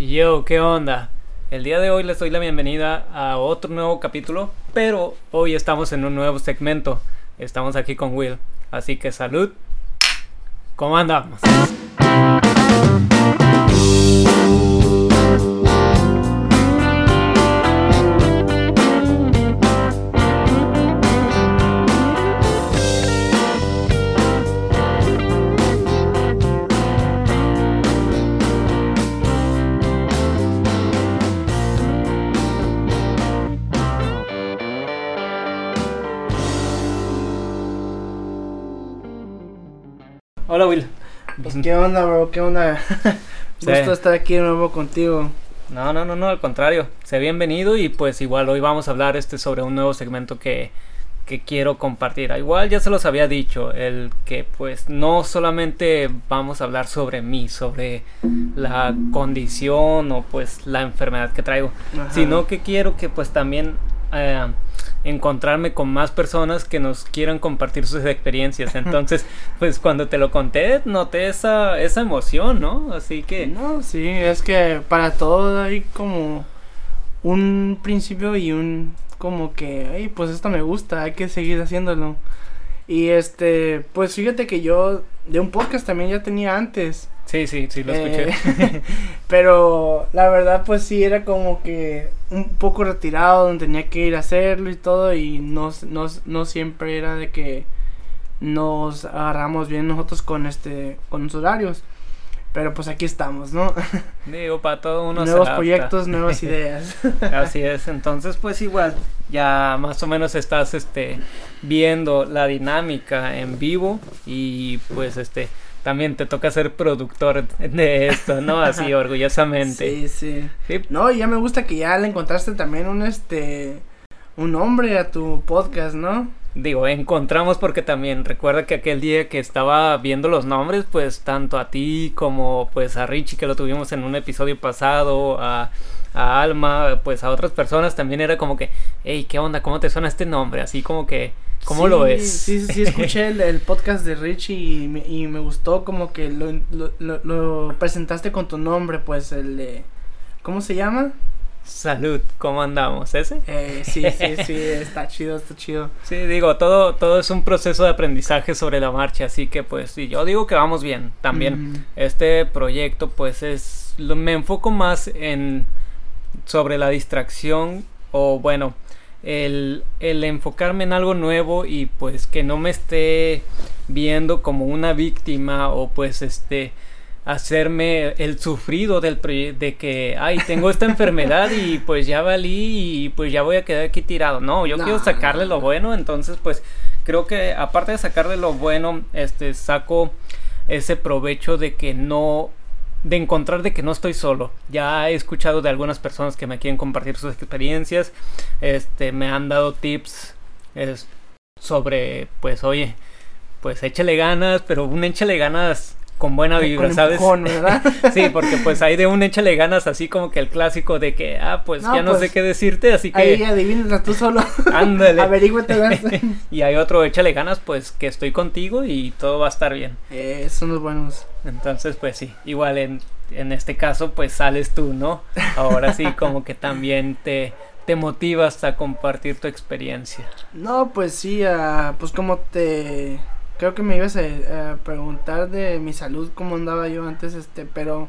Yo, ¿qué onda? El día de hoy les doy la bienvenida a otro nuevo capítulo, pero hoy estamos en un nuevo segmento. Estamos aquí con Will, así que salud. ¿Cómo andamos? qué onda, bro, qué onda. Sí. Gusto estar aquí de nuevo contigo. No, no, no, no, al contrario. Sé bienvenido y pues igual hoy vamos a hablar este sobre un nuevo segmento que, que quiero compartir. Igual ya se los había dicho, el que pues no solamente vamos a hablar sobre mí, sobre la condición o pues la enfermedad que traigo, Ajá. sino que quiero que pues también eh, encontrarme con más personas que nos quieran compartir sus experiencias. Entonces, pues cuando te lo conté, noté esa, esa emoción, ¿no? Así que... No, sí, es que para todo hay como un principio y un como que, ay, pues esto me gusta, hay que seguir haciéndolo. Y este, pues fíjate que yo de un podcast también ya tenía antes. Sí, sí, sí, lo escuché. Eh, pero la verdad pues sí era como que un poco retirado donde tenía que ir a hacerlo y todo y no, no, no siempre era de que nos agarramos bien nosotros con este con los horarios. Pero pues aquí estamos, ¿no? Digo, para todo uno Nuevos proyectos, nuevas ideas. Así es, entonces pues igual ya más o menos estás este viendo la dinámica en vivo y pues este también te toca ser productor de esto, ¿no? Así orgullosamente. Sí, sí. Sí, No, ya me gusta que ya le encontraste también un este un nombre a tu podcast, ¿no? Digo, encontramos porque también recuerda que aquel día que estaba viendo los nombres, pues tanto a ti como pues a Richie que lo tuvimos en un episodio pasado, a, a Alma, pues a otras personas también era como que, hey, ¿qué onda? ¿Cómo te suena este nombre? Así como que, ¿cómo Sí, lo ves? Sí, sí, sí, escuché el, el podcast de Richie y me, y me gustó como que lo, lo, lo- lo presentaste con tu nombre, pues el de... ¿Cómo se llama? Salud, ¿cómo andamos? ¿Ese? Eh, sí, sí, sí, está chido, está chido. Sí, digo, todo, todo es un proceso de aprendizaje sobre la marcha, así que pues sí, yo digo que vamos bien. También Ujú. este proyecto pues es, lo- me enfoco más en sobre la distracción o bueno, el, el enfocarme en algo nuevo y pues que no me esté viendo como una víctima o pues este hacerme el sufrido del de que ay tengo esta enfermedad y pues ya valí y pues ya voy a quedar aquí tirado no yo No, quiero sacarle no, lo no. bueno entonces pues creo que aparte de sacarle lo bueno este saco ese provecho de que no de encontrar de que no estoy solo. Ya he escuchado de algunas personas que me quieren compartir sus experiencias. Este, me han dado tips es, sobre, pues, oye, pues échale ganas, pero un échale ganas con buena vibra, Con ¿sabes? empujón, ¿verdad? Sí, porque pues hay de un échale ganas así como que el clásico de que, ah, pues No, ya no pues, sé qué decirte, así que Ahí adivínala tú solo. ándale. Averígüetela. y hay otro échale ganas, pues que estoy contigo y todo va a estar bien. eh, son los buenos. Entonces, pues sí, igual en, en este caso, pues sales tú, ¿no? Ahora sí, como que también te, te motivas a compartir tu experiencia. No, pues sí, ah, pues como te... Creo que me ibas a, a preguntar de mi salud, cómo andaba yo antes, este, pero...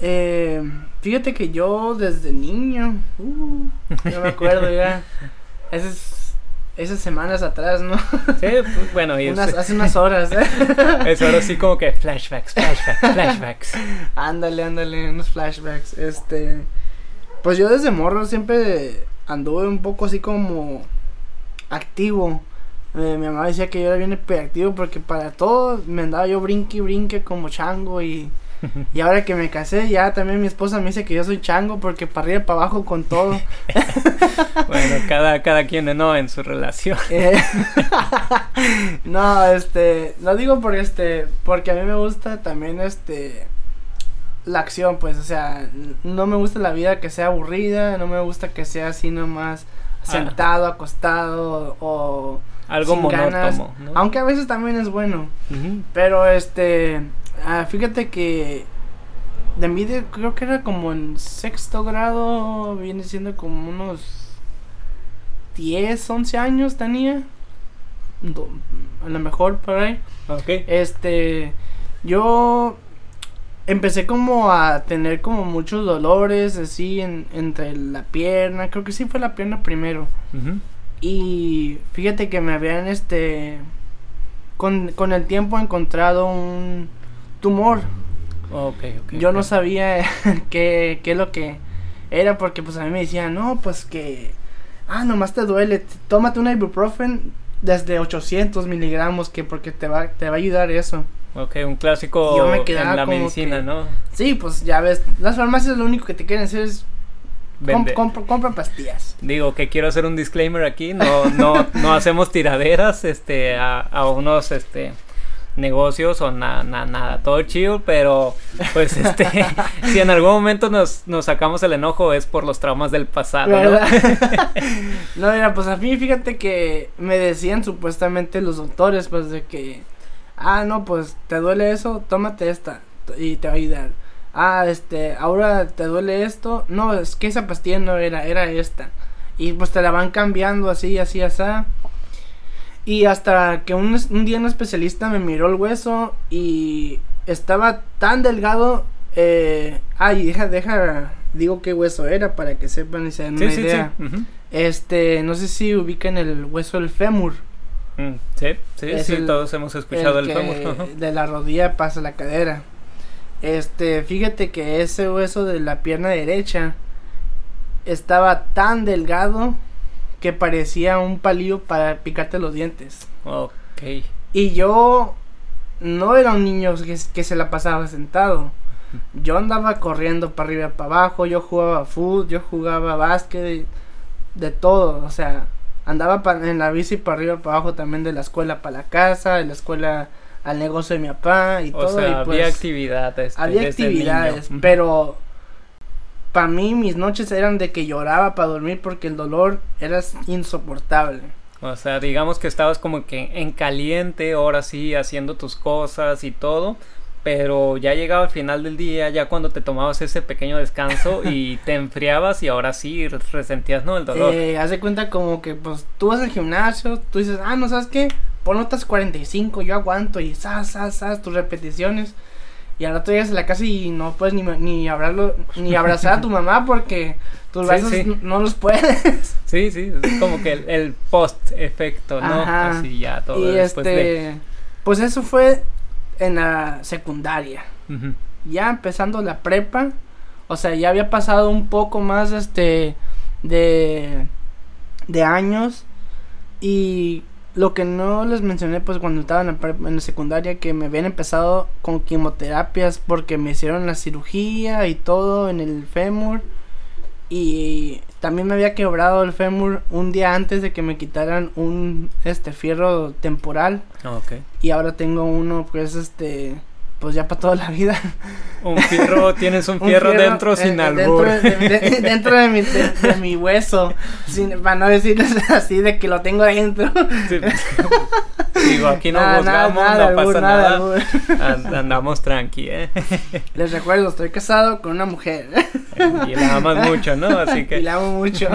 Eh, fíjate que yo desde niño, uh, no me acuerdo ya, esas, esas semanas atrás, ¿no? Sí, pues, bueno, y es, Unas- hace unas horas, ¿eh? es ahora sí como que flashbacks, flashbacks, flashbacks. Ándale, ándale, unos flashbacks. Este, pues yo desde morro siempre anduve un poco así como activo. Eh, mi mamá decía que yo era bien hiperactivo porque para todo me andaba yo brinque y brinque como chango y, y ahora que me casé ya también mi esposa me dice que yo soy chango porque para arriba y para abajo con todo. Bueno, cada, cada quien, ¿no? En su relación. Eh, no, este, lo digo porque este, porque a mí me gusta también este la acción, pues, o sea, no me gusta la vida que sea aburrida, no me gusta que sea así nomás sentado, acostado o Algo sin ganas, monótono, ¿no? aunque a veces también es bueno, pero este, ah, fíjate que de mí de- creo que era como en sexto grado, viene siendo como unos 10, 11 años tenía. Do- A lo mejor por ahí. Ok. Este, yo empecé como a tener como muchos dolores así en, entre la pierna, creo que sí fue la pierna primero. Y fíjate que me habían este con, con el tiempo encontrado un tumor. Ok, ok. Yo no sabía qué, qué es lo que era porque pues a mí me decían, no, pues que, ah, nomás te duele, tómate un ibuprofen desde 800 miligramos que porque te va, te va a ayudar eso. Ok, un clásico en la medicina, que- ¿no? Sí, pues ya ves, las farmacias lo único que te quieren hacer es Vende. compra, compra pastillas. Digo que quiero hacer un disclaimer aquí, no, no, no hacemos tiraderas, este, a, a unos, este, negocios o nada, nada, todo chill, pero, pues, este, si en algún momento nos, nos sacamos el enojo es por los traumas del pasado, ¿no? No, mira, pues a mí fíjate que me decían supuestamente los doctores, pues de que, ah, no, pues te duele eso, tómate esta y te va a ayudar. Ah, este, ahora te duele esto, no, es que esa pastilla no era, era esta. Y pues te la van cambiando así, así, así. Y hasta que un, un día un especialista me miró el hueso y estaba tan delgado. Eh, ay, deja, deja, digo qué hueso era para que sepan y se den Sí, una sí, idea. sí. Este, no sé si ubican el hueso del fémur. Mm, sí, sí, Es sí, el- todos hemos escuchado el, fémur. de la rodilla pasa la cadera. Este, fíjate que ese hueso de la pierna derecha estaba tan delgado que parecía un palillo para picarte los dientes. Ok. Y yo no era un niño que, que se la pasaba sentado. Yo andaba corriendo para arriba y para abajo, yo jugaba fútbol, yo jugaba básquet, de todo, o sea, andaba pa- en la bici para arriba y para abajo también de la escuela para la casa, de la escuela al negocio de mi papá y O todo. sea, y pues, había actividad. este, había actividades, niño. Pero para mí mis noches eran de que lloraba para dormir porque el dolor era insoportable. O sea, digamos que estabas como que en caliente, ahora sí, haciendo tus cosas y todo, pero ya llegaba al final del día, ya cuando te tomabas ese pequeño descanso y te enfriabas y ahora sí re- resentías, ¿no? El dolor. Eh, haz de cuenta como que pues tú vas al gimnasio, tú dices, ah, no sabes qué, pon otras 45, yo aguanto y sas, sas, sas, tus repeticiones. Y ahora tú llegas a la casa y no puedes ni, ni, hablarlo, ni abrazar a tu mamá porque tus Sí, brazos sí. no los puedes. Sí, sí, es como que el, el post-efecto, ¿no? Ajá. Así ya todo y después este, de... pues eso fue en la secundaria. Ya empezando la prepa, o sea, ya había pasado un poco más este de de años. Y lo que no les mencioné pues cuando estaba en la, prepa- en la secundaria que me habían empezado con quimioterapias porque me hicieron la cirugía y todo en el fémur y también me había quebrado el fémur un día antes de que me quitaran un este fierro temporal Ok. y ahora tengo uno pues este pues ya para toda la vida Un fierro, tienes un Un fierro, dentro eh, sin eh, albur. Dentro de, de- dentro de mi, de, mi hueso. Sin, para no decirles así de que lo tengo dentro. Sí, pues, Digo, aquí no Nada, juzgamos, nada, no albur, pasa nada, andamos tranqui, ¿eh? Les recuerdo, estoy casado con una mujer. Y la amas mucho, ¿no? Así y que, la amo mucho.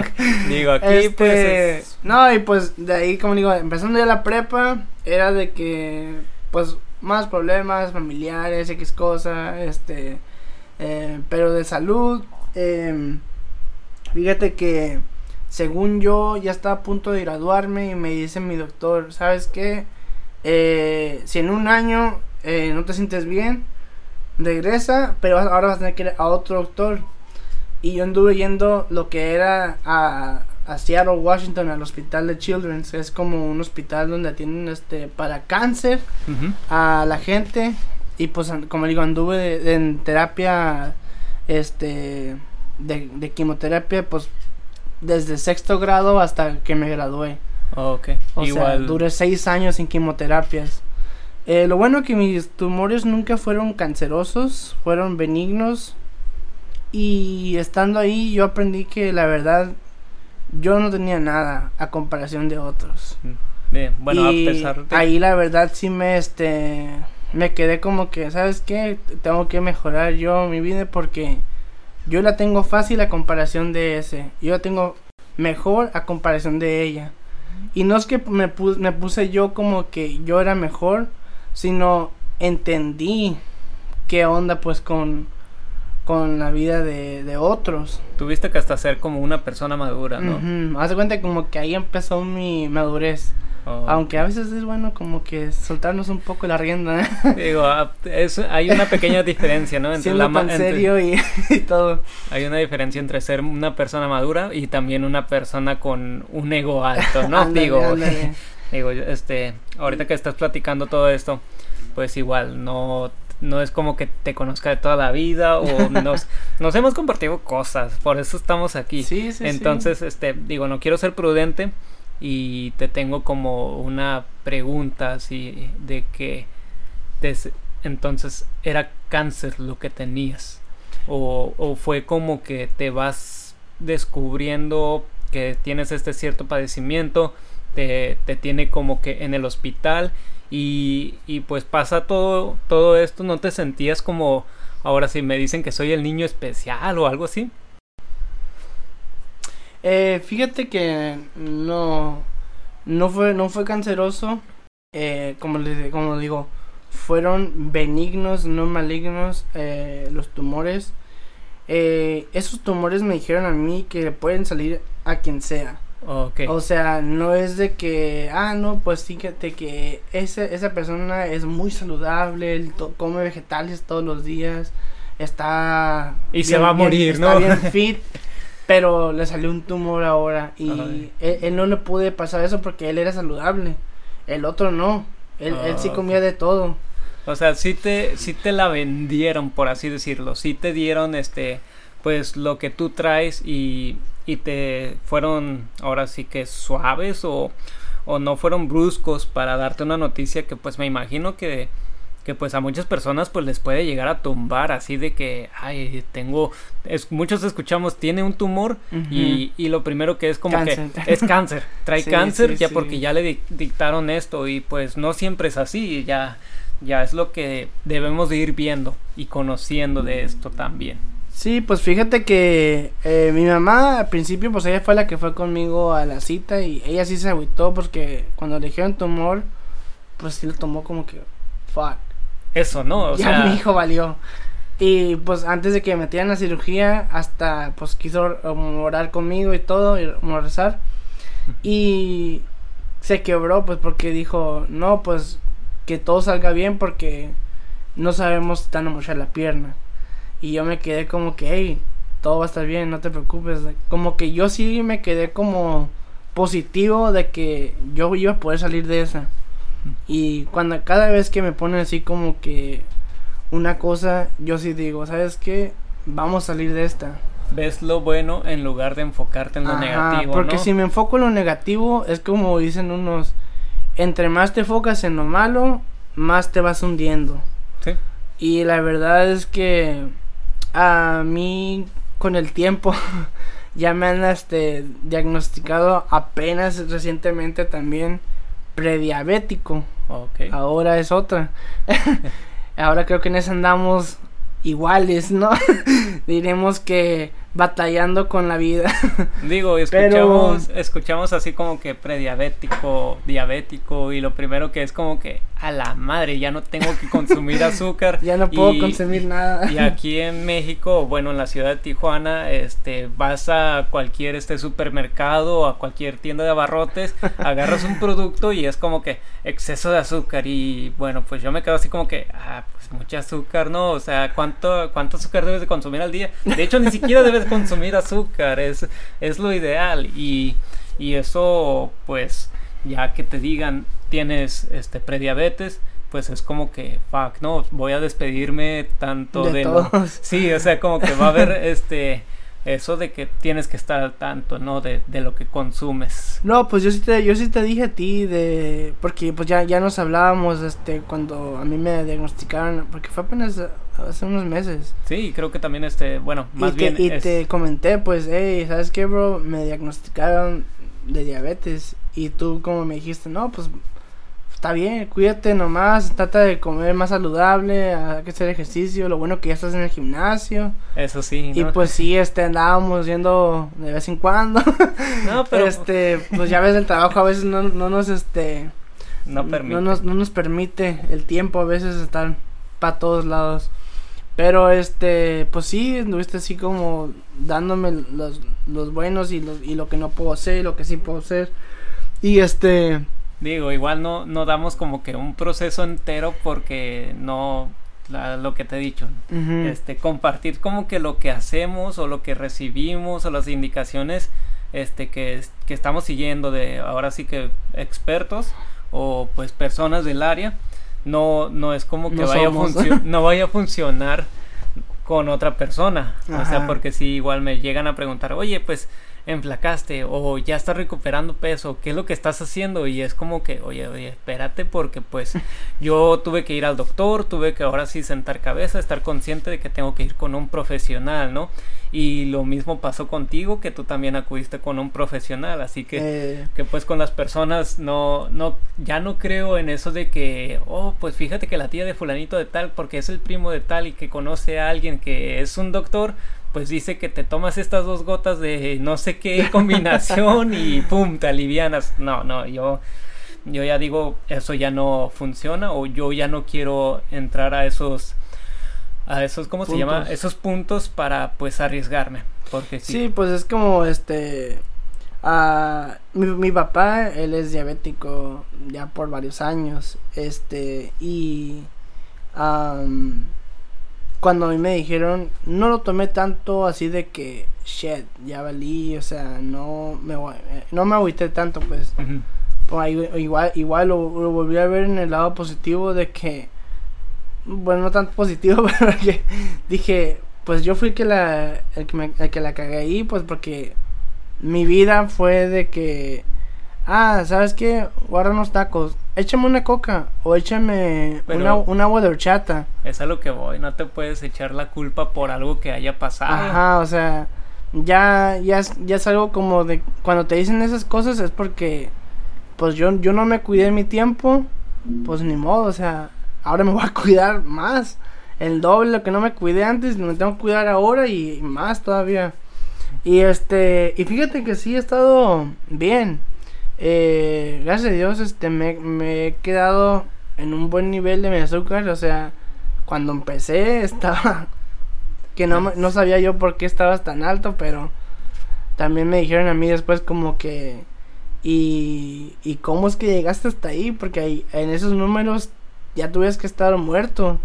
digo, aquí Este, pues es- No, y pues de ahí, como digo, empezando ya la prepa, era de que, pues, más problemas familiares, X cosa, este, eh, pero de salud, eh, fíjate que, según yo, ya estaba a punto de graduarme y me dice mi doctor, ¿sabes qué? Eh, si en un año eh, no te sientes bien, regresa, pero ahora vas a tener que ir a otro doctor. Y yo anduve yendo lo que era a, a Seattle, Washington, al hospital de Children's. Es como un hospital donde atienden este para cáncer a la gente. Y pues, como digo, anduve de- de- en terapia, este, de, de quimioterapia, pues, desde sexto grado hasta que me gradué. Ok, O igual. sea, duré seis años en quimioterapias. Eh, lo bueno que mis tumores nunca fueron cancerosos, fueron benignos. Y estando ahí yo aprendí que la verdad yo no tenía nada a comparación de otros. Bien, bueno, y a pesar de... ahí la verdad sí me este me quedé como que, ¿sabes qué? Tengo que mejorar yo mi vida porque yo la tengo fácil a comparación de ese. Yo la tengo mejor a comparación de ella. Y no es que me, me puse yo como que yo era mejor, sino entendí qué onda pues con, con la vida de, de otros. Tuviste que hasta ser como una persona madura, ¿no? Uh Haz de cuenta como que ahí empezó mi madurez. Oh. Aunque a veces es bueno como que soltarnos un poco la rienda. ¿eh? Digo, ah, es, hay una pequeña diferencia, ¿no? Entre la tan serio y, todo. Hay una diferencia entre ser una persona madura y también una persona con un ego alto, ¿no? digo, digo, este, ahorita que estás platicando todo esto, pues igual no no es como que te conozca de toda la vida o nos, nos hemos compartido cosas, por eso estamos aquí. Sí, sí, Entonces, este, digo, no quiero ser prudente y te tengo como una pregunta así de que entonces era cáncer lo que tenías o, o fue como que te vas descubriendo que tienes este cierto padecimiento te, tiene como que en el hospital y, y pues pasa todo, todo esto, ¿no te sentías como ahora si me dicen que soy el niño especial o algo así? Eh, fíjate que no, no fue, no fue canceroso, eh, como les como digo, fueron benignos, no malignos eh, los tumores. Eh, esos tumores me dijeron a mí que pueden salir a quien sea. O sea, no es de que, ah, no, pues fíjate que ese, esa persona es muy saludable, come vegetales todos los días, está... Y se va a morir, ¿no? Está bien fit, pero le salió un tumor ahora y él, no le pude pasar eso porque él era saludable, el otro no, él, él sí comía de todo. O sea, sí te, sí te la vendieron, por así decirlo, sí te dieron, este, pues lo que tú traes y y te fueron ahora sí que suaves o, o no fueron bruscos para darte una noticia que pues me imagino que que pues a muchas personas pues les puede llegar a tumbar así de que ay tengo es, muchos escuchamos tiene un tumor y, y, lo primero que es como que es cáncer trae cáncer ya porque ya le dictaron esto y pues no siempre es así ya ya es lo que debemos de ir viendo y conociendo de esto también Sí, pues fíjate que eh, mi mamá al principio pues ella fue la que fue conmigo a la cita y ella sí se agüitó porque cuando le dijeron tumor pues sí lo tomó como que fuck. Eso, ¿no? O ya mi hijo valió. Y pues antes de que me metieran la cirugía hasta pues quiso orar conmigo y todo y rezar y se quebró pues porque dijo no pues que todo salga bien porque no sabemos a mochar la pierna. Y yo me quedé como que, hey, todo va a estar bien, no te preocupes. Como que yo sí me quedé como positivo de que yo iba a poder salir de esa. Y cuando cada vez que me ponen así como que una cosa, yo sí digo, ¿sabes qué? Vamos a salir de esta. Ves lo bueno en lugar de enfocarte en lo negativo. Porque si me enfoco en lo negativo, es como dicen unos, entre más te enfocas en lo malo, más te vas hundiendo. Sí. Y la verdad es que a mí con el tiempo ya me han este, diagnosticado apenas recientemente también prediabético. Ahora es otra. Ahora creo que en eso andamos iguales, ¿no? Diremos que batallando con la vida. Digo, escuchamos, escuchamos así como que prediabético, diabético y lo primero que es como que a la madre, ya no tengo que consumir azúcar. ya no puedo consumir nada. y aquí en México, bueno, en la ciudad de Tijuana, este, vas a cualquier este supermercado o a cualquier tienda de abarrotes, agarras un producto y es como que exceso de azúcar y bueno, pues yo me quedo así como que, ah, mucho azúcar, ¿no? O sea, ¿cuánto, cuánto azúcar debes de consumir al día? De hecho, ni siquiera debes consumir azúcar, es, es lo ideal. Y, y eso, pues, ya que te digan tienes este prediabetes, pues es como que fuck, no, voy a despedirme tanto de, de Sí, o sea, como que va a haber este eso de que tienes que estar al tanto, ¿no? De, de, lo que consumes. No, pues yo sí te, yo sí te dije a ti de, porque pues ya, ya nos hablábamos, este, cuando a mí me diagnosticaron, porque fue apenas hace unos meses. Sí, creo que también este, bueno, más y bien. y te comenté, pues, hey, ¿sabes qué, bro? Me diagnosticaron de diabetes y tú como me dijiste, no, pues está bien, cuídate nomás, trata de comer más saludable, hay que hacer ejercicio, lo bueno que ya estás en el gimnasio. Eso sí. Y pues sí, este, andábamos yendo de vez en cuando. No, pero... este, pues ya ves, el trabajo a veces no, no nos, este... No permite. No nos, no nos permite el tiempo a veces estar para todos lados. Pero este, pues sí, estuviste así como dándome los, los buenos y, los, y lo que no puedo hacer y lo que sí puedo hacer. Y este, Digo, igual no, no damos como que un proceso entero porque no, lo que te he dicho, este, compartir como que lo que hacemos o lo que recibimos o las indicaciones este, que, que estamos siguiendo de ahora sí que expertos o pues personas del área, no, no es como que vaya, a no vaya a funcionar con otra persona. O sea, porque si igual me llegan a preguntar, oye, pues enflacaste o ya estás recuperando peso, ¿qué es lo que estás haciendo? Y es como que, oye, oye, espérate porque pues yo tuve que ir al doctor, tuve que ahora sí sentar cabeza, estar consciente de que tengo que ir con un profesional, ¿no? Y lo mismo pasó contigo, que tú también acudiste con un profesional, así que, eh. que pues con las personas no, no, ya no creo en eso de que, oh, pues fíjate que la tía de fulanito de tal, porque es el primo de tal y que conoce a alguien que es un doctor, pues dice que te tomas estas dos gotas de no sé qué combinación y pum, te alivianas. No, no, yo, yo ya digo, eso ya no funciona o yo ya no quiero entrar a esos, a esos, ¿cómo se llama? Esos puntos para pues arriesgarme. Porque sí. sí pues es como este... Uh, mi, mi, papá, él es diabético ya por varios años, este, y cuando a mí me dijeron, no lo tomé tanto así de que, shit, ya valí, o sea, no me, no me agüité tanto, pues. pues igual igual lo, volví a ver en el lado positivo de que, bueno, no tanto positivo, pero que dije, pues yo fui que la, el que, me, el que la cagué ahí, pues porque mi vida fue de que, ah, ¿sabes qué? Guarda unos tacos échame una coca o échame una, un agua de horchata. Es a lo que voy, no te puedes echar la culpa por algo que haya pasado. Ajá, o sea, ya, ya, ya es algo como de cuando te dicen esas cosas es porque pues yo, yo no me cuidé mi tiempo, pues ni modo, o sea, ahora me voy a cuidar más. El doble lo que no me cuidé antes, me tengo que cuidar ahora y más todavía. Y este, y fíjate que sí he estado bien. Eh, gracias a Dios, este, me, he quedado en un buen nivel de mi azúcar. O sea, cuando empecé estaba que no, no sabía yo por qué estabas tan alto, pero también me dijeron a mí después como que y, y cómo es que llegaste hasta ahí, porque ahí, en esos números ya tuvieras que estar muerto.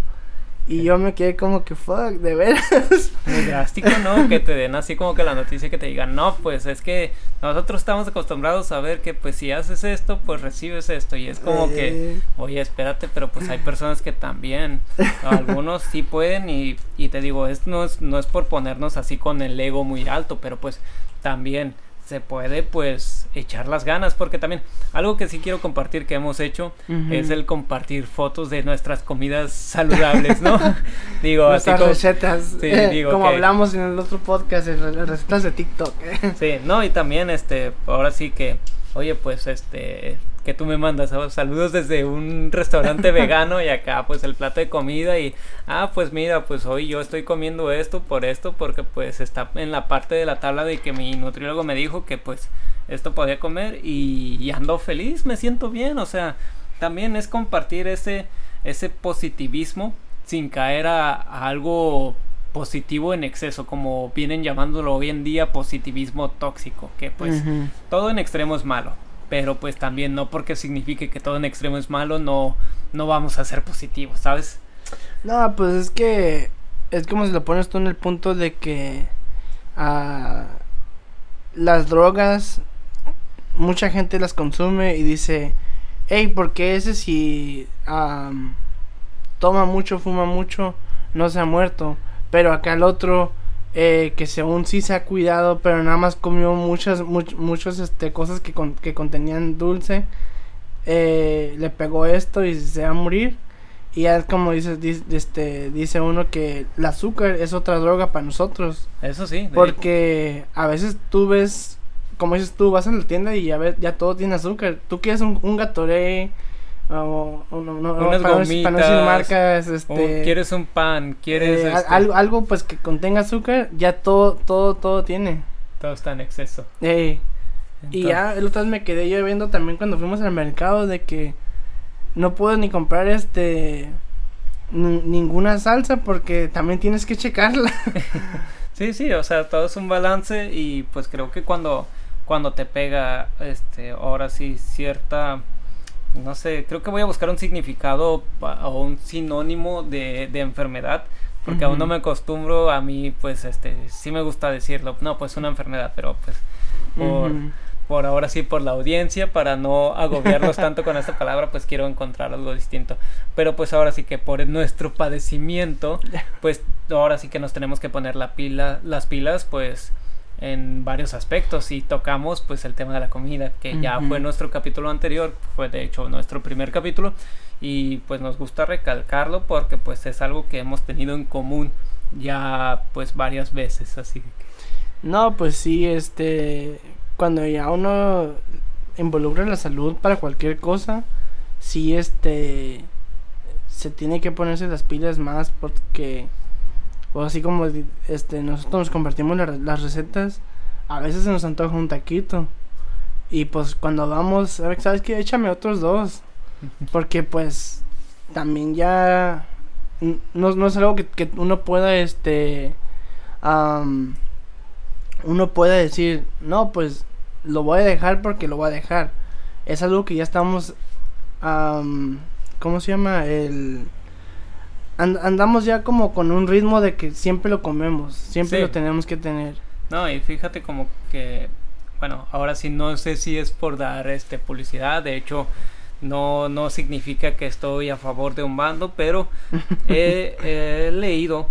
Y yo me quedé como que, fuck, de veras. Muy drástico, ¿no? que te den así como que la noticia que te digan, no, pues es que nosotros estamos acostumbrados a ver que pues si haces esto, pues recibes esto. Y es como que, oye, espérate, pero pues hay personas que también, algunos sí pueden y, y te digo, esto no es, no es por ponernos así con el ego muy alto, pero pues también se puede pues echar las ganas porque también algo que sí quiero compartir que hemos hecho es el compartir fotos de nuestras comidas saludables, ¿no? digo, nuestras así como, recetas, eh, como hablamos en el otro podcast, las recetas de TikTok. sí, no, y también este, ahora sí que, oye, pues este, que tú me mandas saludos desde un restaurante vegano y acá pues el plato de comida y ah pues mira pues hoy yo estoy comiendo esto por esto porque pues está en la parte de la tabla de que mi nutriólogo me dijo que pues esto podía comer y, ando feliz me siento bien o sea también es compartir ese ese positivismo sin caer a, algo positivo en exceso, como vienen llamándolo hoy en día positivismo tóxico, que pues todo en extremo es malo pero pues también no porque signifique que todo en extremo es malo, no, no vamos a ser positivos, ¿sabes? No, pues es que es como si lo pones tú en el punto de que uh, las drogas, mucha gente las consume y dice, hey, ¿por qué ese si toma mucho, fuma mucho, no se ha muerto? Pero acá el otro eh, que según sí se ha cuidado, pero nada más comió muchas, muchas este, cosas que, que contenían dulce, eh, le pegó esto y se va a morir. Y ya es como dice, dice, este, dice uno que el azúcar es otra droga para nosotros. Eso sí. Porque a veces tú ves, como dices tú, vas a la tienda y ya, ves, ya todo tiene azúcar. Tú quieres un, un Gatorade o, o no, no, Unas para, no, decir- para no decir gomitas, marcas, este, quieres un pan, quieres eh, este, algo, algo pues que contenga azúcar, ya todo, todo, todo tiene. todo está en exceso. Ey, y ya el otro día me quedé yo viendo también cuando fuimos al mercado de que no puedo ni comprar este ni- ninguna salsa porque también tienes que checarla. Sí, sí, o sea, todo es un balance y pues creo que cuando cuando te pega este ahora sí cierta no sé, creo que voy a buscar un significado o un sinónimo de, de enfermedad porque aún no me acostumbro a mí pues este sí me gusta decirlo, no, pues una enfermedad, pero pues por por ahora sí por la audiencia para no agobiarlos tanto con esta palabra pues quiero encontrar algo distinto. Pero pues ahora sí que por nuestro padecimiento pues ahora sí que nos tenemos que poner la pila las pilas pues en varios aspectos. Y tocamos pues el tema de la comida que ya fue nuestro capítulo anterior fue de hecho nuestro primer capítulo. Y pues nos gusta recalcarlo porque pues es algo que hemos tenido en común ya pues varias veces. Así No, pues sí, este cuando ya uno involucra la salud para cualquier cosa, sí este se tiene que ponerse las pilas más porque o así como este nosotros nos compartimos la las recetas, a veces se nos antoja un taquito. Y pues cuando vamos, ¿sabes qué? Échame otros dos. Porque pues también ya no, no es algo que, que uno pueda este am, uno puede decir, no, pues lo voy a dejar porque lo voy a dejar. Es algo que ya estamos, am, ¿cómo se llama? El, and- andamos ya como con un ritmo de que siempre lo comemos, siempre Sí. lo tenemos que tener. No, y fíjate como que, bueno, ahora sí no sé si es por dar este publicidad, de hecho no, no significa que estoy a favor de un bando, pero he, he leído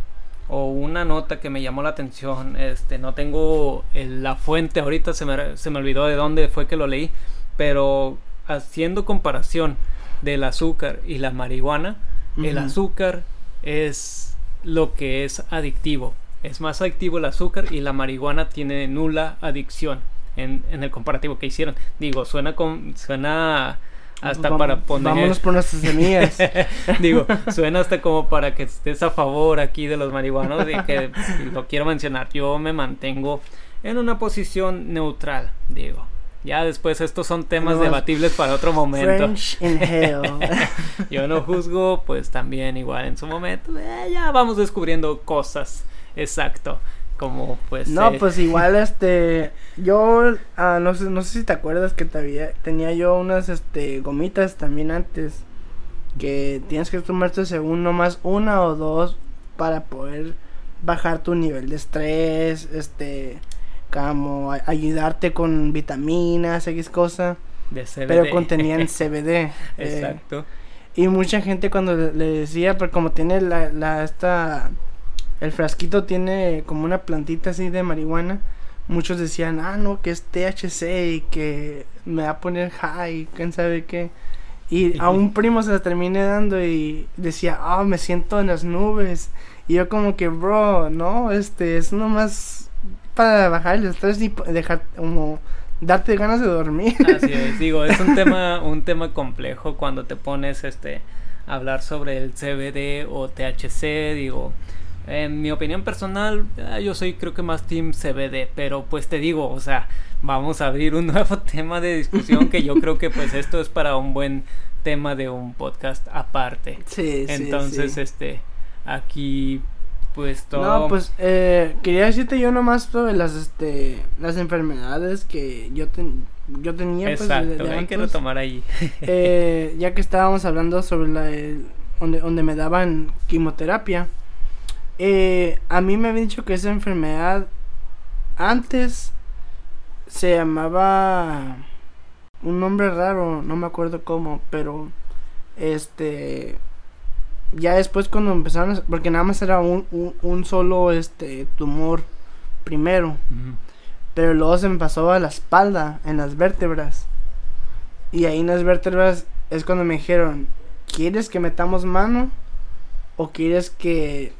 o una nota que me llamó la atención, este, no tengo el- la fuente ahorita, se me, se me olvidó de dónde fue que lo leí, pero haciendo comparación del azúcar y la marihuana, el azúcar es lo que es adictivo. Es más adictivo el azúcar y la marihuana tiene nula adicción en, en el comparativo que hicieron. Digo, suena con, suena hasta para poner Vámonos por nuestras semillas. Digo, suena hasta como para que estés a favor aquí de los marihuanos y que lo quiero mencionar. Yo me mantengo en una posición neutral, digo. Ya después estos son temas debatibles para otro momento. French in hell. Yo no juzgo, pues también igual en su momento. eh, ya vamos descubriendo cosas. Exacto. Como pues... No, eh, pues igual este yo ah, no sé no sé si te acuerdas que todavía tenía yo unas este gomitas también antes que tienes que tomarte según nomás una o dos para poder bajar tu nivel de estrés, este como ayudarte con vitaminas, X cosa, de CBD. pero contenían CBD. eh, Exacto. y mucha gente cuando le, decía, pero como tiene la, la esta el frasquito tiene como una plantita así de marihuana, muchos decían, "Ah, no, que es THC y que me va a poner high, quién sabe qué." Y a un primo se la terminé dando y decía, "Ah, me siento en las nubes." Y yo como que, "Bro, no, este es nomás para bajar el estrés y dejar como darte ganas de dormir." Así es, digo, es un tema, un tema complejo cuando te pones este a hablar sobre el CBD o THC, digo, en mi opinión personal, ah, yo soy creo que más team CBD, pero pues te digo, o sea, vamos a abrir un nuevo tema de discusión que yo creo que pues esto es para un buen tema de un podcast aparte. Sí, sí, Entonces, sí. este, aquí pues todo No, pues eh, quería decirte yo nomás sobre las este las enfermedades que yo ten- yo tenía pues de- Exacto, de hay que antes. retomar ahí. Eh, ya que estábamos hablando sobre la el- donde donde me daban quimioterapia. Eh, a mí me habían dicho que esa enfermedad antes se llamaba un nombre raro, no me acuerdo cómo, pero este ya después cuando empezaron, a- porque nada más era un, un, un solo este tumor primero, pero luego se me pasó a la espalda, en las vértebras. Y ahí en las vértebras es cuando me dijeron, ¿quieres que metamos mano? ¿O quieres que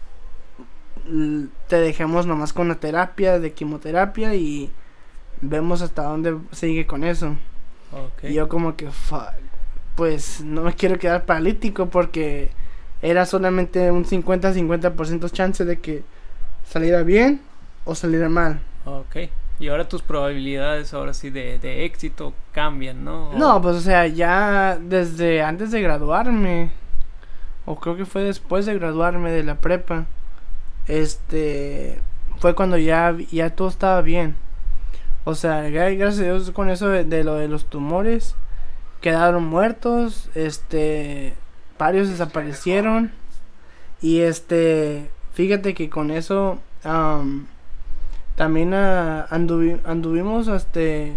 te dejemos nomás con la terapia de quimioterapia y vemos hasta dónde sigue con eso? Y yo como que, fuck. pues no me quiero quedar paralítico porque era solamente un 50-50% chance de que saliera bien o saliera mal. Ok. Y ahora tus probabilidades, ahora sí, de, de éxito cambian, ¿no? No, pues o sea, ya desde antes de graduarme, o creo que fue después de graduarme de la prepa, este, fue cuando ya, ya todo estaba bien. O sea, gracias a Dios con eso de, lo de los tumores, quedaron muertos, este, varios desaparecieron. Y este, fíjate que con eso también uh, anduvimos, este,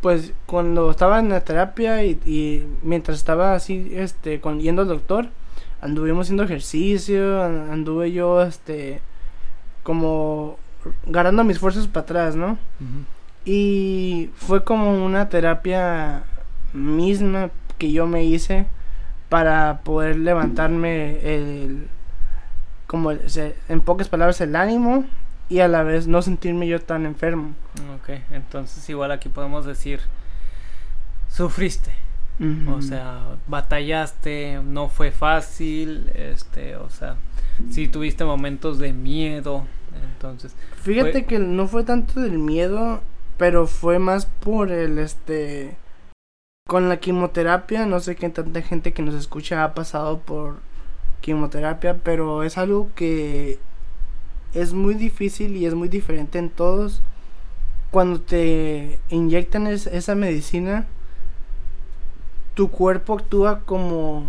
pues cuando estaba en la terapia y, mientras estaba así, este, con, yendo al doctor, anduvimos haciendo ejercicio, anduve yo, este, como ganando mis fuerzas para atrás, ¿no? Y fue como una terapia misma que yo me hice para poder levantarme el como en pocas palabras el ánimo y a la vez no sentirme yo tan enfermo. Ok, entonces igual aquí podemos decir sufriste. O sea, batallaste, no fue fácil, este, o sea, sí tuviste momentos de miedo, entonces. Fíjate que no fue tanto del miedo, pero fue más por el este con la quimioterapia, no sé qué tanta gente que nos escucha ha pasado por quimioterapia, pero es algo que es muy difícil y es muy diferente en todos. Cuando te inyectan esa medicina, tu cuerpo actúa como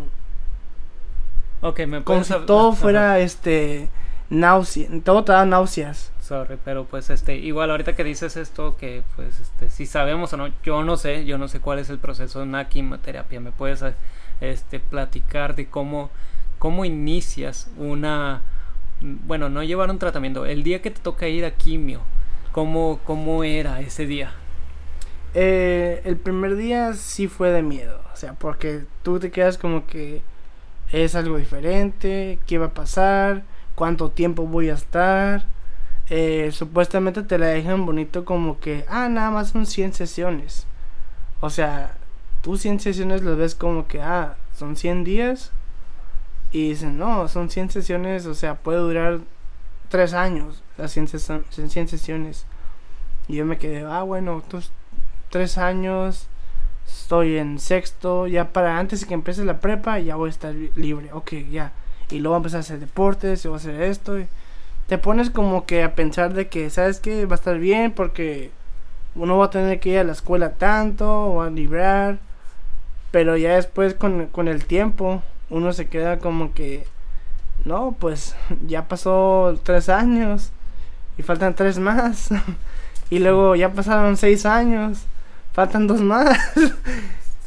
Ok, me como si todo fuera este náusea, todo te da náuseas. Sorry, pero pues este, igual ahorita que dices esto, que pues este, si sabemos o no, yo no sé, yo no sé cuál es el proceso de una quimioterapia. ¿Me puedes este, platicar de cómo, cómo inicias una, bueno, no llevar un tratamiento, el día que te toca ir a quimio, ¿cómo, cómo era ese día? Eh, el primer día sí fue de miedo, o sea, porque tú te quedas como que es algo diferente, ¿qué va a pasar? ¿Cuánto tiempo voy a estar? Eh, supuestamente te la dejan bonito como que, ah, nada más son 100 sesiones. O sea, tú 100 sesiones lo ves como que, ah, son 100 días. Y dicen, no, son 100 sesiones, o sea, puede durar 3 años las 100, 100 sesiones. Y yo me quedé, ah, bueno, 3 años, estoy en sexto, ya para antes de que empiece la prepa, ya voy a estar libre, ok, ya. Y luego voy a empezar a hacer deportes, y voy a hacer esto. Y, te pones como que a pensar de que, ¿sabes que Va a estar bien porque uno va a tener que ir a la escuela tanto o a librar. Pero ya después con, con el tiempo uno se queda como que, no, pues ya pasó tres años y faltan tres más. y luego ya pasaron seis años, faltan dos más.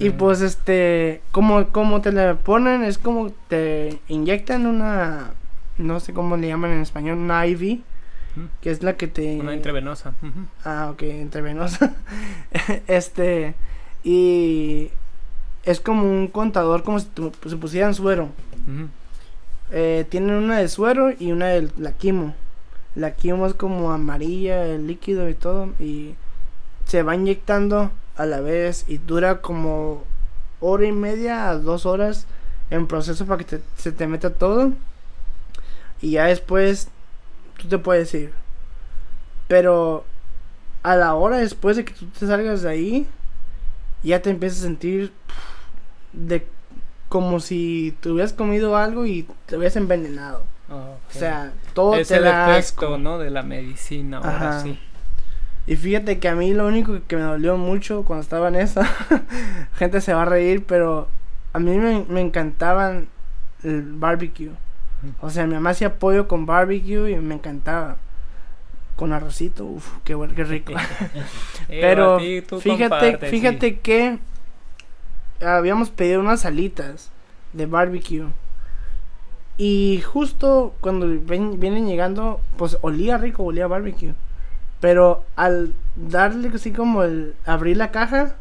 Y pues este, como, como te la ponen, es como te inyectan una no sé cómo le llaman en español, una IV, que es la que te... Una intravenosa. Ah, ok, intravenosa. este, y es como un contador, como si se pusieran suero. eh, tienen una de suero y una de la quimo. La quimo es como amarilla, el líquido y todo, y se va inyectando a la vez y dura como hora y media a dos horas en proceso para que se te meta todo y ya después tú te puedes ir. Pero a la hora después de que tú te salgas de ahí, ya te empiezas a sentir de como si te hubieras comido algo y te hubieras envenenado. O sea, todo es el efecto, ¿no? De la medicina, ahora sí. Y fíjate que a mí lo único que me dolió mucho cuando estaba en esa, gente se va a reír, pero a mí me, me encantaban el barbecue. O sea, mi mamá hacía pollo con barbecue y me encantaba. Con arrocito, uff, qué, qué rico. Pero fíjate, fíjate que habíamos pedido unas alitas de barbecue. Y justo cuando vienen llegando, pues olía rico, olía barbecue. Pero al darle así como el abrir la caja,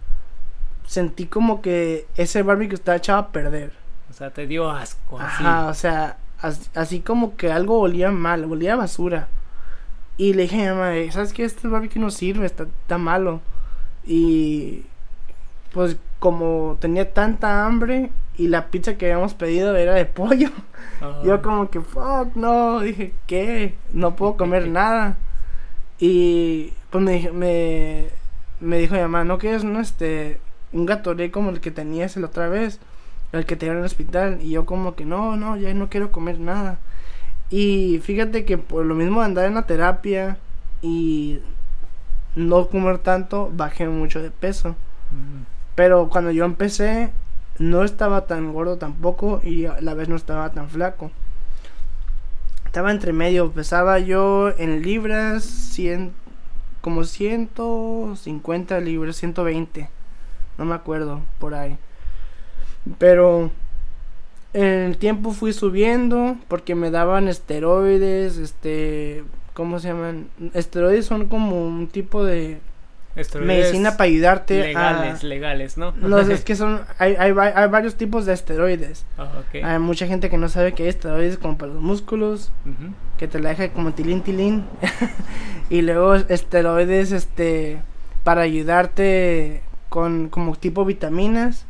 sentí como que ese barbecue estaba echado a perder. O sea, te dio asco. Ajá, o sea, así, como que algo olía mal, olía a basura. Y le dije a mi mamá, ¿sabes qué? Este barbecue no sirve, está, está malo. Y pues como tenía tanta hambre y la pizza que habíamos pedido era de pollo. Ah. Yo como que, fuck, no, dije, ¿qué? No puedo comer nada. Y pues me, me, me dijo mi mamá, ¿no quieres no, este, un gatorade como el que tenías la otra vez? El que tenía en el hospital. Y yo como que, no, no, ya no quiero comer nada. Y fíjate que por lo mismo de andar en la terapia y no comer tanto, bajé mucho de peso. Mm. Pero cuando yo empecé, no estaba tan gordo tampoco y a la vez no estaba tan flaco. Estaba entre medio, pesaba yo en libras 100, como 150 libras, 120. No me acuerdo, por ahí. Pero en el tiempo fui subiendo porque me daban esteroides, este, ¿cómo se llaman? Esteroides son como un tipo de Esteroides medicina para ayudarte legales, a... legales, ¿no? No, es que son, hay, hay, hay varios tipos de esteroides. Ah, ok. Hay mucha gente que no sabe que hay esteroides como para los músculos, que te la deja como tilín tilín. y luego esteroides este para ayudarte con como tipo vitaminas.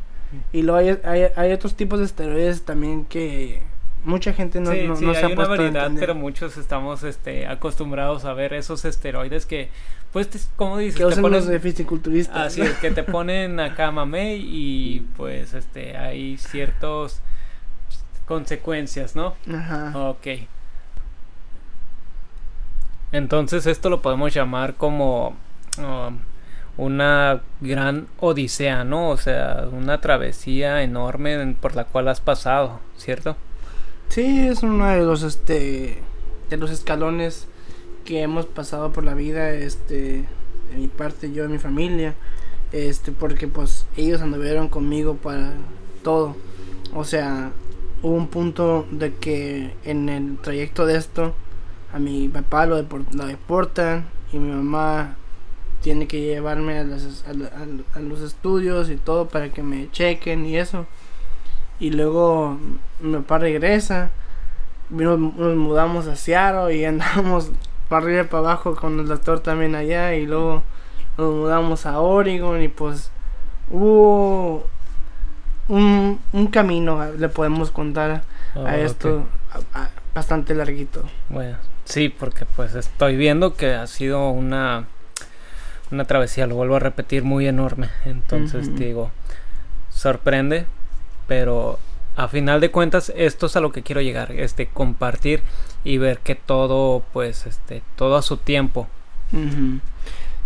Y luego hay, hay, hay otros tipos de esteroides también que mucha gente no, sí, no, sí, no se hay ha una puesto a variedad, entender. pero muchos estamos este, acostumbrados a ver esos esteroides que, pues, te- como dices, que usan ponen, los de fisiculturistas. así es, que te ponen acá mamey y pues este hay ciertos consecuencias, ¿no? Ajá. Ok. Entonces esto lo podemos llamar como um, una gran odisea, ¿no? O sea, una travesía enorme en- por la cual has pasado, ¿cierto? Sí, es uno de los este de los escalones que hemos pasado por la vida, este, de mi parte, yo y mi familia, este, porque pues ellos anduvieron conmigo para todo. O sea, hubo un punto de que en el trayecto de esto, a mi papá lo, lo deportan y mi mamá tiene que llevarme a, las- a la- a la- a los estudios y todo para que me chequen y eso. Y luego mi papá regresa. Nos, nos mudamos a Seattle y andamos para arriba y para abajo con el doctor también allá. Y luego nos mudamos a Oregon y pues hubo un, un camino, le podemos contar Ah, a esto bastante larguito. Bueno, sí, porque pues estoy viendo que ha sido una una travesía, lo vuelvo a repetir, muy enorme. Entonces digo, sorprende, pero a final de cuentas esto es a lo que quiero llegar, este compartir y ver que todo pues este todo a su tiempo.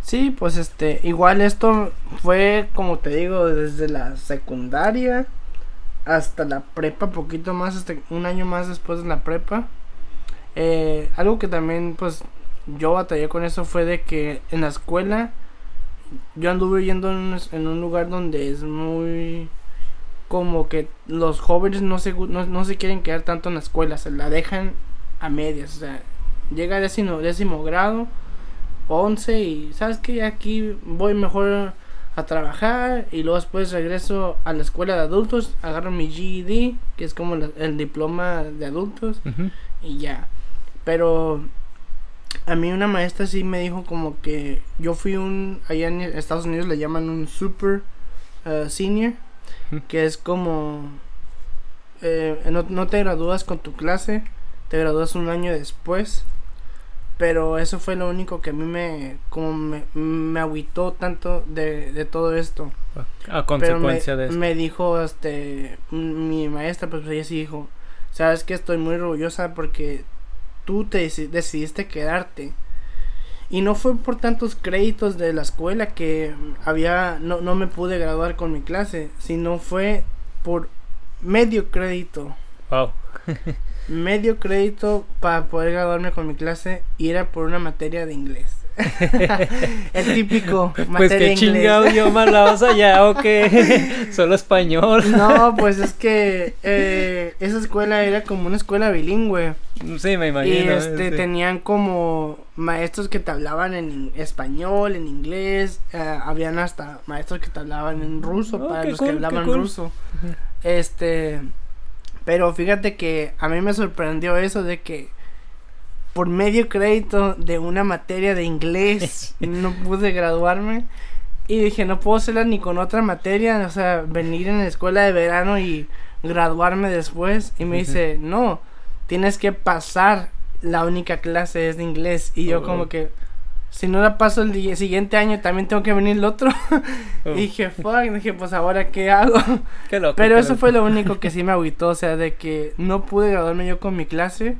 Sí, pues este, igual esto fue, como te digo, desde la secundaria hasta la prepa, poquito más, hasta un año más después de la prepa. Eh, algo que también, pues, yo batallé con eso fue de que en la escuela yo anduve yendo en un, en un lugar donde es muy como que los jóvenes no se, no, no se quieren quedar tanto en la escuela, se la dejan a medias, o sea, llega décimo, décimo grado, 11 y sabes que aquí voy mejor a trabajar y luego después regreso a la escuela de adultos, agarro mi GED, que es como la- el diploma de adultos y ya. Pero a mí una maestra sí me dijo como que yo fui un, allá en Estados Unidos le llaman un super uh, senior, que es como, eh, no, no te gradúas con tu clase, te gradúas un año después. Pero eso fue lo único que a mí me, como me, me agüitó tanto de, de todo esto. A Pero consecuencia me, de esto. me dijo, este, mi maestra, pues ella sí dijo, sabes que estoy muy orgullosa porque tú te deci- decidiste quedarte. Y no fue por tantos créditos de la escuela que había, no, no me pude graduar con mi clase, sino fue por medio crédito. Wow. Medio crédito para poder graduarme con mi clase y era por una materia de inglés. El típico Pues qué chingado idioma hablabas allá o qué? Solo español. No, pues es que eh, esa escuela era como una escuela bilingüe. Sí, me imagino. y este sí. tenían como maestros que te hablaban en español, en inglés. eh, habían hasta maestros que te hablaban en ruso Oh, para los cool, que hablaban cool. ruso. Este, pero fíjate que a mí me sorprendió eso de que por medio crédito de una materia de inglés no pude graduarme Y dije, no puedo hacerla ni con otra materia, o sea, venir en la escuela de verano y graduarme después. Y me dice, no, tienes que pasar, la única clase es de inglés. Y yo Oh. como que, si no la paso el di- siguiente año, también tengo que venir el otro. Oh. Y dije, fuck, dije, pues ahora qué hago. Qué loco. Pero qué eso loco. fue lo único que sí me agüitó, o sea, de que no pude graduarme yo con mi clase,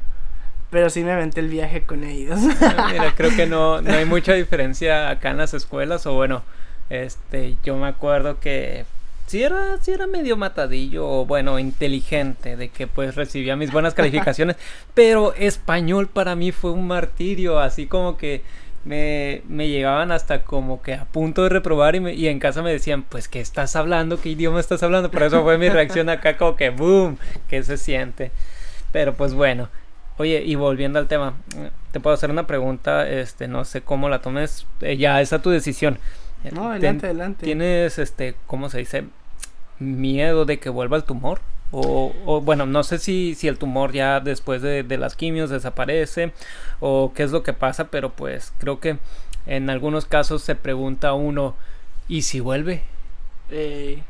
pero sí me aventé el viaje con ellos. Mira, creo que no, no hay mucha diferencia acá en las escuelas, o bueno, este, yo me acuerdo que sí era, sí era medio matadillo, o bueno, inteligente, de que pues recibía mis buenas calificaciones, pero español para mí fue un martirio, así como que me, me llegaban hasta como que a punto de reprobar y, me- y en casa me decían, pues, ¿qué estás hablando? ¿Qué idioma estás hablando? Por eso fue mi reacción acá como que, boom, ¿qué se siente? Pero pues bueno, Oye, y volviendo al tema, te puedo hacer una pregunta, este, no sé cómo la tomes, eh, ya esa tu decisión. No, ten- adelante, adelante. ¿Tienes, este, cómo se dice, miedo de que vuelva el tumor? O, o bueno, no sé si, si el tumor ya después de, de las quimios desaparece o qué es lo que pasa, pero pues creo que en algunos casos se pregunta uno, ¿y si vuelve? Eh,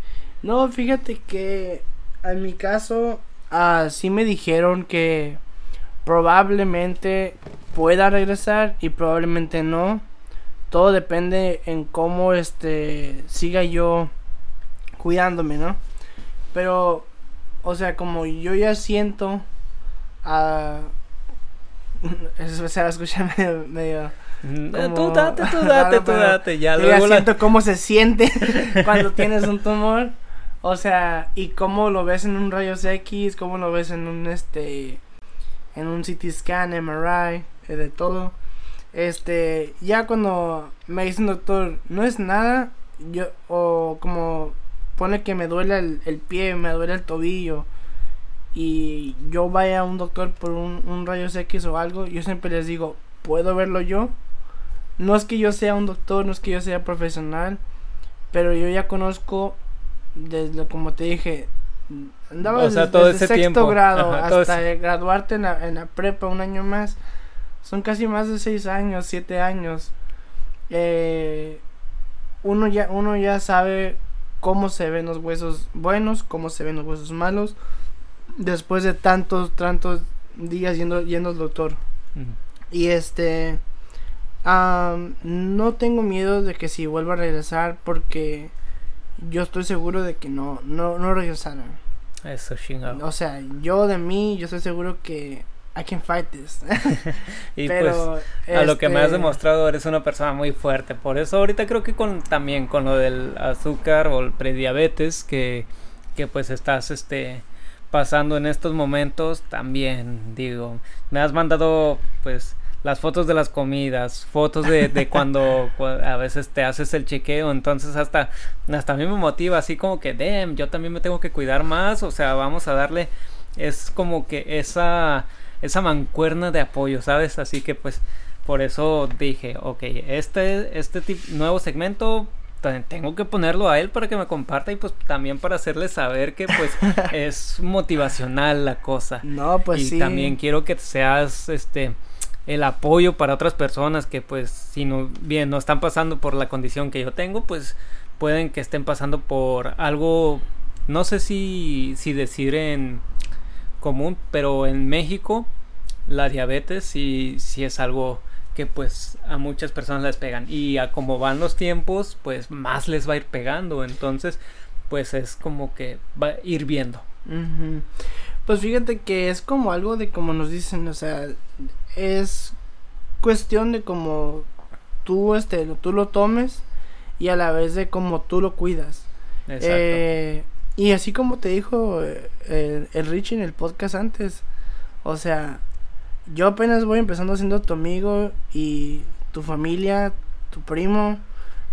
no, fíjate que en mi caso, ah, sí me dijeron que probablemente pueda regresar y probablemente no. Todo depende en cómo este siga yo cuidándome, ¿no? Pero, o sea, como yo ya siento, ah, eso se va a escuchar medio, medio Mm, Como- Tú date, tú date, tú date, ya yo ya luego la- siento cómo se siente cuando tienes un tumor. O sea, y cómo lo ves en un rayos X, cómo lo ves en un este en un CT scan, MRI, eh, de todo. Este, ya cuando me dice un doctor, no es nada, yo o como pone que me duele el, el pie, me duele el tobillo y yo vaya a un doctor por un, un rayos X o algo, yo siempre les digo, ¿puedo verlo yo? No es que yo sea un doctor, no es que yo sea profesional, pero yo ya conozco desde como te dije, andaba O sea, desde, todo desde ese sexto tiempo. grado Ajá, hasta graduarte en la, en la prepa un año más. Son casi más de seis años, siete años. Eh, uno ya uno ya sabe cómo se ven los huesos buenos, cómo se ven los huesos malos. Después de tantos, tantos días yendo, yendo al doctor. Y este. no tengo miedo de que si vuelva a regresar porque yo estoy seguro de que no, no, no regresará. Eso chingado. O sea, yo de mí, yo estoy seguro que I can fight this. y pues Pero a lo que me has este, demostrado eres una persona muy fuerte. Por eso ahorita creo que con también con lo del azúcar o el prediabetes que, que pues estás este pasando en estos momentos también digo, me has mandado pues las fotos de las comidas, fotos de, de cuando cua- a veces te haces el chequeo, entonces hasta hasta a mí me motiva así como que, damn, yo también me tengo que cuidar más, o sea, vamos a darle es como que esa esa mancuerna de apoyo, ¿sabes? Así que pues por eso dije, ok, este, este nuevo segmento tengo que ponerlo a él para que me comparta y pues también para hacerle saber que pues es motivacional la cosa. No, pues y sí. también quiero que seas este el apoyo para otras personas que pues si no bien no están pasando por la condición que yo tengo, pues pueden que estén pasando por algo no sé si si decir en común, pero en México la diabetes sí, es algo que pues a muchas personas les pegan. Y a como van los tiempos pues más les va a ir pegando. Entonces pues es como que va a ir viendo. Pues fíjate que es como algo de como nos dicen, o sea, es cuestión de como tú este lo- tú lo tomes y a la vez de como tú lo cuidas. exacto Eh, y así como te dijo eh, el, el Richie en el podcast antes, o sea, yo apenas voy empezando siendo tu amigo y tu familia, tu primo,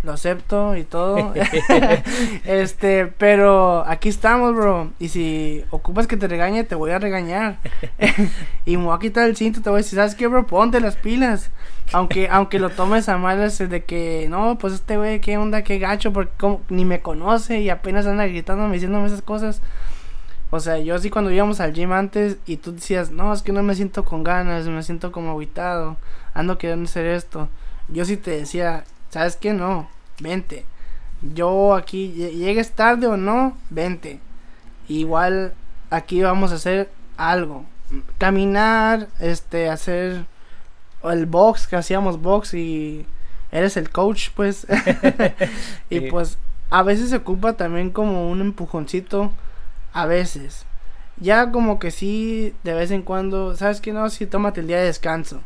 lo acepto y todo. este, pero aquí estamos, bro. Y si ocupas que te regañe, te voy a regañar. y me voy a quitar el cinto, te voy a decir, ¿sabes qué, bro? Ponte las pilas. Aunque, aunque lo tomes a mal, es de que, no, pues este güey, qué onda, qué gacho, porque como- ni me conoce y apenas anda gritándome, diciéndome esas cosas. O sea, yo sí cuando íbamos al gym antes y tú decías, no, es que no me siento con ganas, me siento como aguitado, ando queriendo hacer esto. Yo sí te decía, ¿sabes qué? No, vente. yo aquí, llegues tarde o no, vente. Igual aquí vamos a hacer algo. Caminar, este, hacer el box, que hacíamos box y eres el coach, pues. y pues a veces se ocupa también como un empujoncito, a veces. Ya como que sí, de vez en cuando, ¿sabes qué? No, sí, tómate el día de descanso.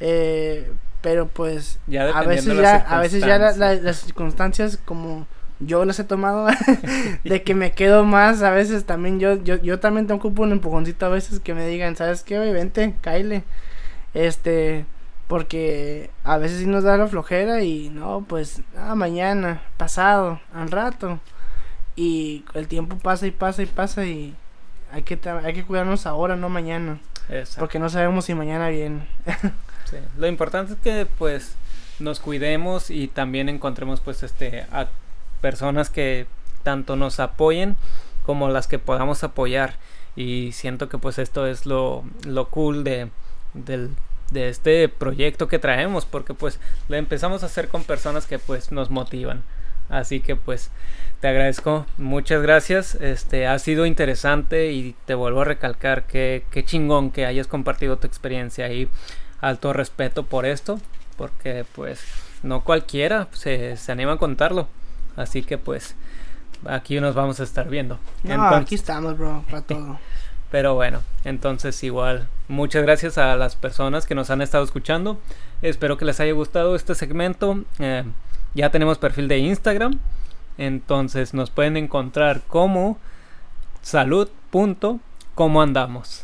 Eh, pero pues a veces ya, a veces ya las circunstancias como yo las he tomado de que me quedo más a veces también yo yo yo también te ocupo un empujoncito a veces que me digan sabes qué oye vente caile este porque a veces sí nos da la flojera y no pues ah, mañana pasado al rato. Y el tiempo pasa y pasa y pasa y hay que hay que cuidarnos ahora no mañana. Porque no sabemos si mañana viene Lo importante es que pues nos cuidemos y también encontremos pues este a personas que tanto nos apoyen como las que podamos apoyar. Y siento que pues esto es lo, lo cool de, de este proyecto que traemos porque pues lo empezamos a hacer con personas que pues nos motivan. Así que pues te agradezco. Muchas gracias. Este ha sido interesante y te vuelvo a recalcar que qué chingón que hayas compartido tu experiencia y alto respeto por esto, porque pues no cualquiera se, se anima a contarlo. Así que pues aquí nos vamos a estar viendo. No, aquí estamos, bro, para todo. Pero bueno, entonces igual, muchas gracias a las personas que nos han estado escuchando. Espero que les haya gustado este segmento. Eh, ya tenemos perfil de Instagram. Entonces nos pueden encontrar como salud. andamos.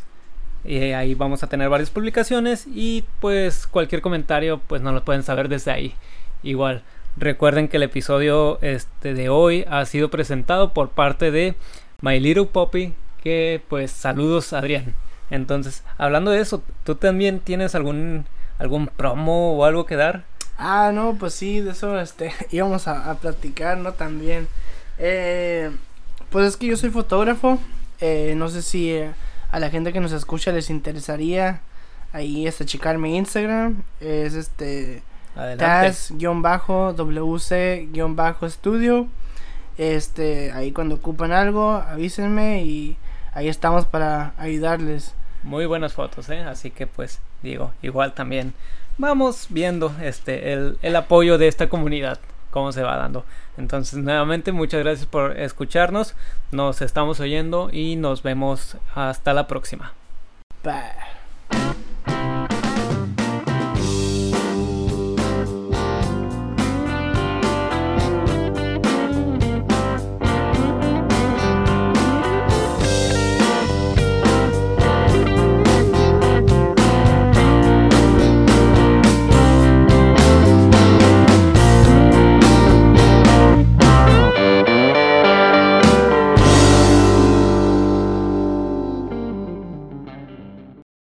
Y ahí vamos a tener varias publicaciones y pues cualquier comentario pues nos lo pueden saber desde ahí. Igual, recuerden que el episodio este de hoy ha sido presentado por parte de My Little Poppy, que pues saludos Adrián. Entonces, hablando de eso, ¿tú también tienes algún algún promo o algo que dar? Ah, no, pues sí, de eso este íbamos a, platicar, ¿no? También. Eh, pues es que yo soy fotógrafo. Eh, no sé si eh, a la gente que nos escucha les interesaría ahí este checar mi Instagram. Es este taz-wc-estudio este ahí cuando ocupan algo avísenme y ahí estamos para ayudarles. Muy buenas fotos eh así que pues digo igual también vamos viendo este el, el apoyo de esta comunidad cómo se va dando. Entonces, nuevamente, muchas gracias por escucharnos. Nos estamos oyendo y nos vemos hasta la próxima. Bye.